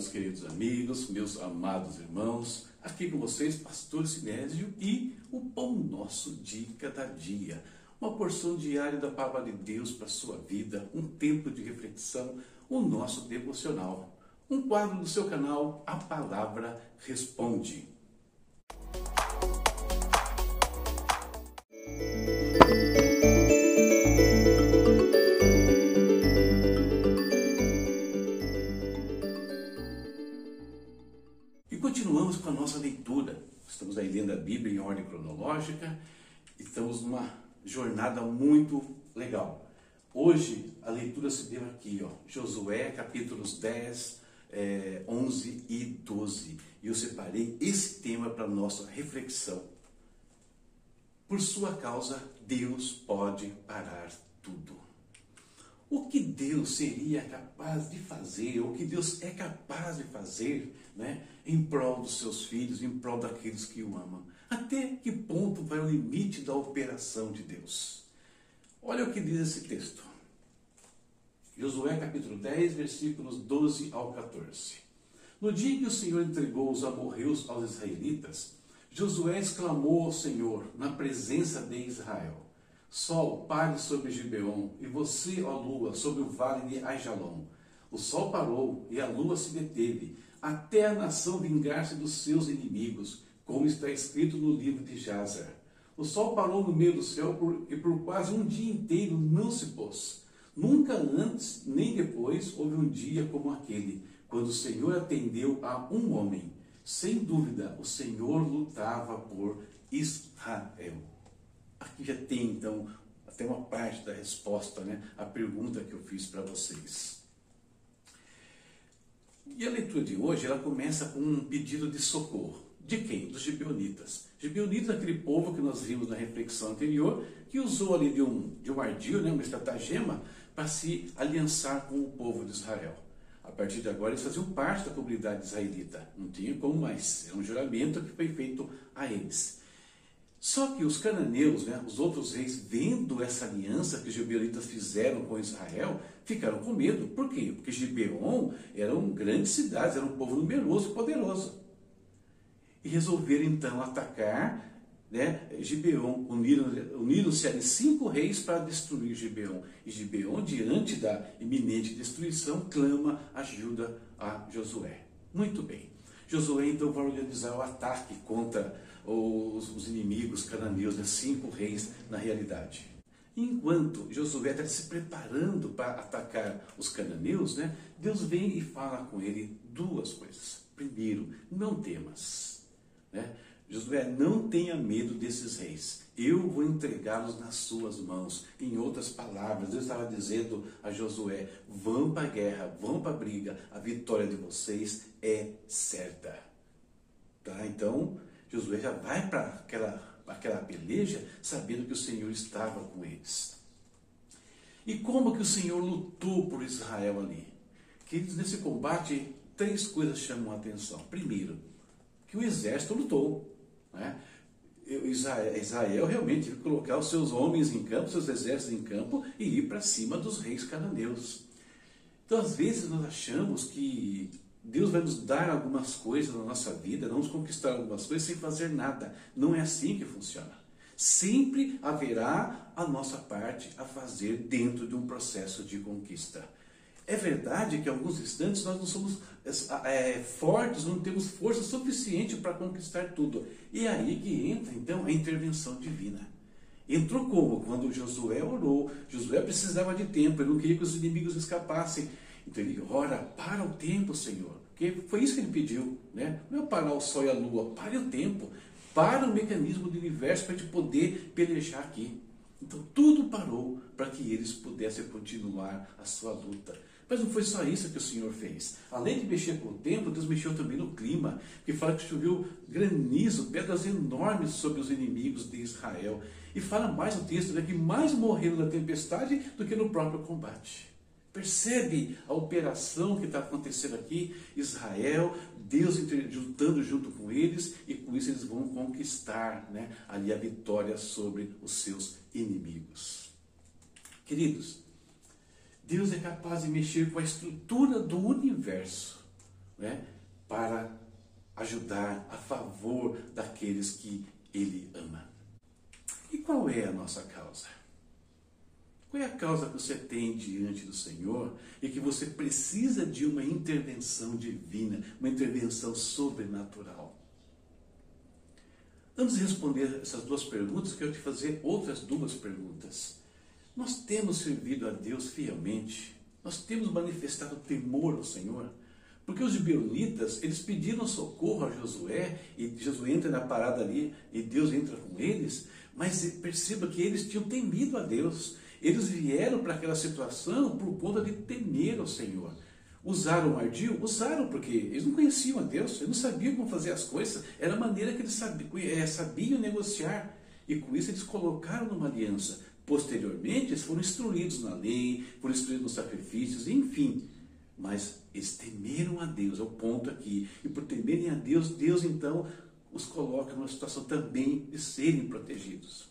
Meus queridos amigos, meus amados irmãos. Aqui com vocês, Pastor Sinésio e o Pão Nosso de Cada Dia. Uma porção diária da Palavra de Deus para a sua vida, um tempo de reflexão, o nosso devocional. Um quadro do seu canal, A Palavra Responde. Continuamos com a nossa leitura. Estamos aí lendo a Bíblia em ordem cronológica e estamos numa jornada muito legal. Hoje a leitura se deu aqui, ó, Josué capítulos 10, é, 11 e 12. E eu separei esse tema para nossa reflexão. Por sua causa, Deus pode parar tudo o que Deus seria capaz de fazer, o que Deus é capaz de fazer, né, em prol dos seus filhos, em prol daqueles que o amam. Até que ponto vai o limite da operação de Deus? Olha o que diz esse texto. Josué capítulo 10, versículos 12 ao 14. No dia que o Senhor entregou os amorreus aos israelitas, Josué exclamou ao Senhor na presença de Israel: Sol, pare sobre Gibeon, e você, ó lua, sobre o vale de Aijalon. O sol parou e a lua se deteve, até a nação vingar-se dos seus inimigos, como está escrito no livro de Jazar. O sol parou no meio do céu por, e por quase um dia inteiro não se pôs. Nunca antes nem depois houve um dia como aquele, quando o Senhor atendeu a um homem. Sem dúvida, o Senhor lutava por Israel. Aqui já tem então até uma parte da resposta, né, a pergunta que eu fiz para vocês. E a leitura de hoje, ela começa com um pedido de socorro. De quem? Dos gibeonitas. Gibeonitas, aquele povo que nós vimos na reflexão anterior, que usou ali de um, de um ardil, né, uma estratagema, para se aliançar com o povo de Israel. A partir de agora, eles faziam parte da comunidade israelita. Não tinha como mais. Era um juramento que foi feito a eles. Só que os cananeus, né, os outros reis, vendo essa aliança que os gibeonitas fizeram com Israel, ficaram com medo. Por quê? Porque Gibeon eram grandes cidades, era um povo numeroso e poderoso. E resolveram então atacar né, Gibeon. Uniram-se uniram ali cinco reis para destruir Gibeon. E Gibeon, diante da iminente destruição, clama ajuda a Josué. Muito bem. Josué então vai organizar o ataque contra os, os inimigos cananeus, né? cinco reis na realidade. Enquanto Josué está se preparando para atacar os cananeus, né? Deus vem e fala com ele duas coisas. Primeiro, não temas. Né? Josué, não tenha medo desses reis. Eu vou entregá-los nas suas mãos. Em outras palavras, Deus estava dizendo a Josué: vão para a guerra, vão para a briga, a vitória de vocês é certa. Tá? Então, Josué já vai para aquela, aquela peleja sabendo que o Senhor estava com eles. E como que o Senhor lutou por Israel ali? Queridos, nesse combate, três coisas chamam a atenção. Primeiro, que o exército lutou. Né? Israel, realmente teve que colocar os seus homens em campo, seus exércitos em campo e ir para cima dos reis cananeus. Então, às vezes, nós achamos que Deus vai nos dar algumas coisas na nossa vida, vamos conquistar algumas coisas sem fazer nada. Não é assim que funciona. Sempre haverá a nossa parte a fazer dentro de um processo de conquista. É verdade que em alguns instantes nós não somos é, fortes, não temos força suficiente para conquistar tudo. E é aí que entra então a intervenção divina. Entrou como? Quando Josué orou. Josué precisava de tempo, ele não queria que os inimigos escapassem. Então ele ora, para o tempo, Senhor. Porque foi isso que ele pediu, né? Não é parar o sol e a lua, pare o tempo, para o mecanismo do universo para gente poder pelejar aqui. Então tudo parou para que eles pudessem continuar a sua luta. Mas não foi só isso que o Senhor fez. Além de mexer com o tempo, Deus mexeu também no clima, que fala que choveu granizo, pedras enormes sobre os inimigos de Israel. E fala mais o texto, né, que mais morreram na tempestade do que no próprio combate. Percebe a operação que está acontecendo aqui? Israel, Deus lutando junto com eles, e com isso eles vão conquistar né, ali a vitória sobre os seus inimigos. Queridos, Deus é capaz de mexer com a estrutura do universo, né, para ajudar a favor daqueles que Ele ama. E qual é a nossa causa? Qual é a causa que você tem diante do Senhor e que você precisa de uma intervenção divina, uma intervenção sobrenatural? De responder essas duas perguntas, quero te fazer outras duas perguntas. Nós temos servido a Deus fielmente? Nós temos manifestado temor ao Senhor? Porque os gibeonitas, eles pediram socorro a Josué, e Josué entra na parada ali, e Deus entra com eles, mas perceba que eles tinham temido a Deus. Eles vieram para aquela situação por conta de temer ao Senhor. Usaram o ardil? Usaram, porque eles não conheciam a Deus, eles não sabiam como fazer as coisas, era a maneira que eles sabiam, é, sabiam negociar. E com isso eles colocaram numa aliança. Posteriormente, eles foram instruídos na lei, foram instruídos nos sacrifícios, enfim. Mas eles temeram a Deus, é o ponto aqui. E por temerem a Deus, Deus então os coloca numa situação também de serem protegidos.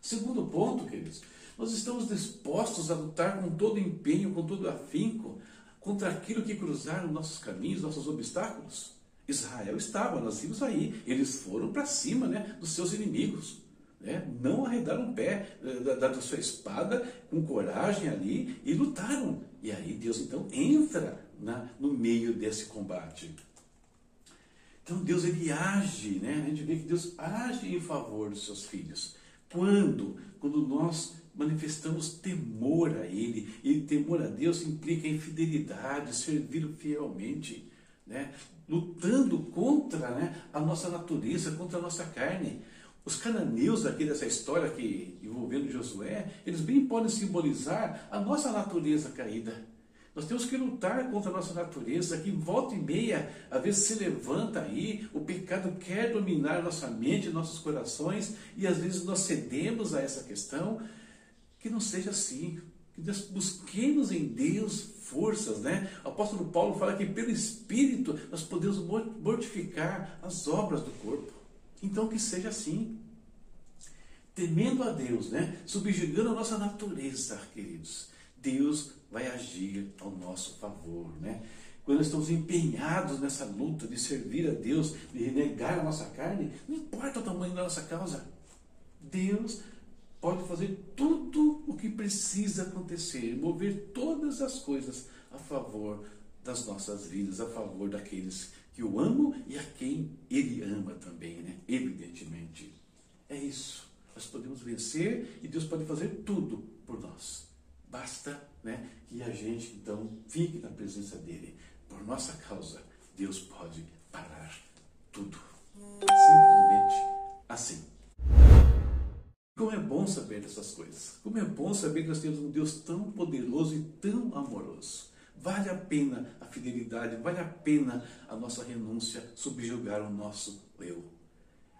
Segundo ponto, queridos, nós estamos dispostos a lutar com todo empenho, com todo afinco, contra aquilo que cruzaram nossos caminhos, nossos obstáculos? Israel estava, nós vimos aí, eles foram para cima né, dos seus inimigos. Né? Não arredaram o pé eh, da, da, sua espada com coragem ali e lutaram. E aí Deus então entra na, no meio desse combate. Então Deus ele age, né? a gente vê que Deus age em favor dos seus filhos. Quando? Quando nós manifestamos temor a Ele. E temor a Deus implica em fidelidade, servir fielmente, né? lutando contra né, a nossa natureza, contra a nossa carne. Os cananeus aqui dessa história que envolvendo Josué, eles bem podem simbolizar a nossa natureza caída. Nós temos que lutar contra a nossa natureza, que volta e meia, às vezes se levanta aí, o pecado quer dominar nossa mente, nossos corações, e às vezes nós cedemos a essa questão, que não seja assim. Que nós busquemos em Deus forças, né? O apóstolo Paulo fala que pelo Espírito nós podemos mortificar as obras do corpo. Então que seja assim. Temendo a Deus, né? Subjugando a nossa natureza, queridos. Deus vai agir ao nosso favor, né? Quando estamos empenhados nessa luta de servir a Deus, de renegar a nossa carne, não importa o tamanho da nossa causa. Deus pode fazer tudo o que precisa acontecer, mover todas as coisas a favor das nossas vidas, a favor daqueles que o amam e a quem ele ama também, né? Evidentemente. É isso. Nós podemos vencer e Deus pode fazer tudo por nós. Basta né, que a gente então fique na presença dele. Por nossa causa, Deus pode parar tudo. Simplesmente assim. Como é bom saber dessas coisas. Como é bom saber que nós temos um Deus tão poderoso e tão amoroso. Vale a pena a fidelidade, vale a pena a nossa renúncia, subjugar o nosso eu.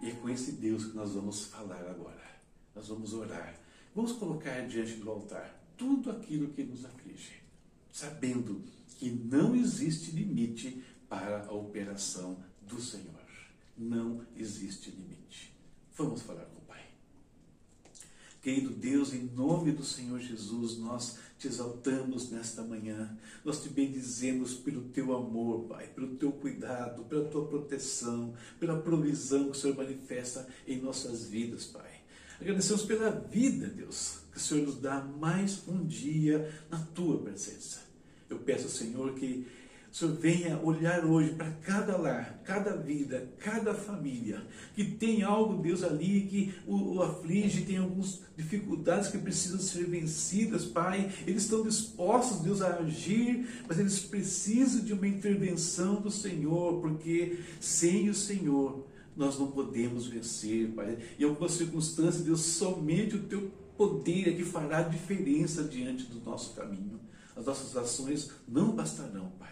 E é com esse Deus que nós vamos falar agora. Nós vamos orar. Vamos colocar diante do altar tudo aquilo que nos aflige, sabendo que não existe limite para a operação do Senhor. Não existe limite. Vamos falar com Querido Deus, em nome do Senhor Jesus, nós te exaltamos nesta manhã. Nós te bendizemos pelo teu amor, Pai, pelo teu cuidado, pela tua proteção, pela provisão que o Senhor manifesta em nossas vidas, Pai. Agradecemos pela vida, Deus, que o Senhor nos dá mais um dia na tua presença. Eu peço, Senhor, que Senhor venha olhar hoje para cada lar, cada vida, cada família, que tem algo, Deus, ali que o, o aflige, tem algumas dificuldades que precisam ser vencidas, Pai. Eles estão dispostos, Deus, a agir, mas eles precisam de uma intervenção do Senhor, porque sem o Senhor nós não podemos vencer, Pai. Em algumas circunstâncias, Deus, somente o Teu poder é que fará diferença diante do nosso caminho. As nossas ações não bastarão, Pai.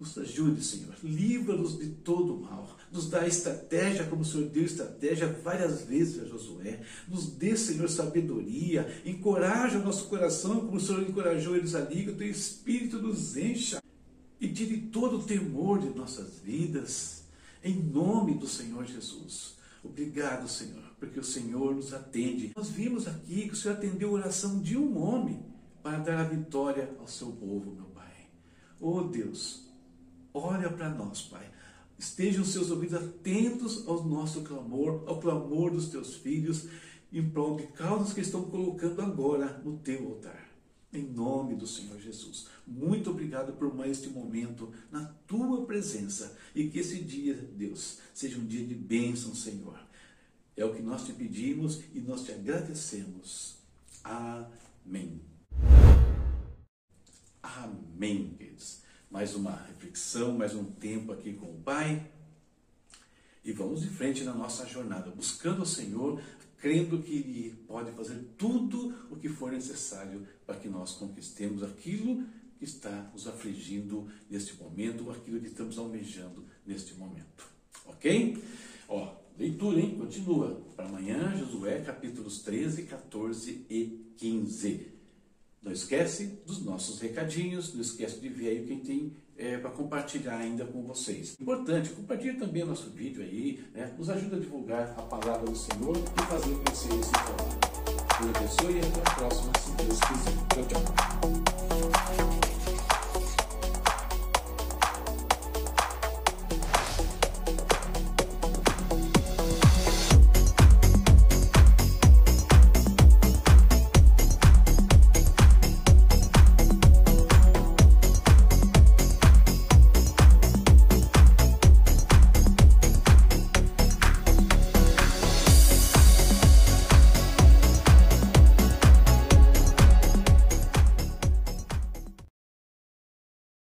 Nos ajude, Senhor. Livra-nos de todo mal. Nos dá estratégia, como o Senhor deu estratégia várias vezes a Josué. Nos dê, Senhor, sabedoria. Encoraja o nosso coração, como o Senhor encorajou eles ali. Que o teu Espírito nos encha. E tire todo o temor de nossas vidas. Em nome do Senhor Jesus. Obrigado, Senhor, porque o Senhor nos atende. Nós vimos aqui que o Senhor atendeu a oração de um homem para dar a vitória ao seu povo, meu Pai. Oh Deus, olha para nós, Pai. Estejam seus ouvidos atentos ao nosso clamor, ao clamor dos teus filhos, em prol de causas que estão colocando agora no teu altar. Em nome do Senhor Jesus. Muito obrigado por mais este momento na tua presença. E que esse dia, Deus, seja um dia de bênção, Senhor. É o que nós te pedimos e nós te agradecemos. Amém. Amém, queridos. Mais uma reflexão, mais um tempo aqui com o Pai. E vamos em frente na nossa jornada, buscando o Senhor, crendo que Ele pode fazer tudo o que for necessário para que nós conquistemos aquilo que está nos afligindo neste momento, aquilo que estamos almejando neste momento. Ok? Ó, leitura, hein? Continua. Para amanhã, Josué, capítulos 13, 14 e 15. Não esquece dos nossos recadinhos, não esquece de ver aí quem tem é, para compartilhar ainda com vocês. Importante, compartilhe também nosso vídeo aí, né? nos ajuda a divulgar a palavra do Senhor e fazer crescer esse trabalho. Deus abençoe e até a próxima, se Deus quiser. Tchau, tchau.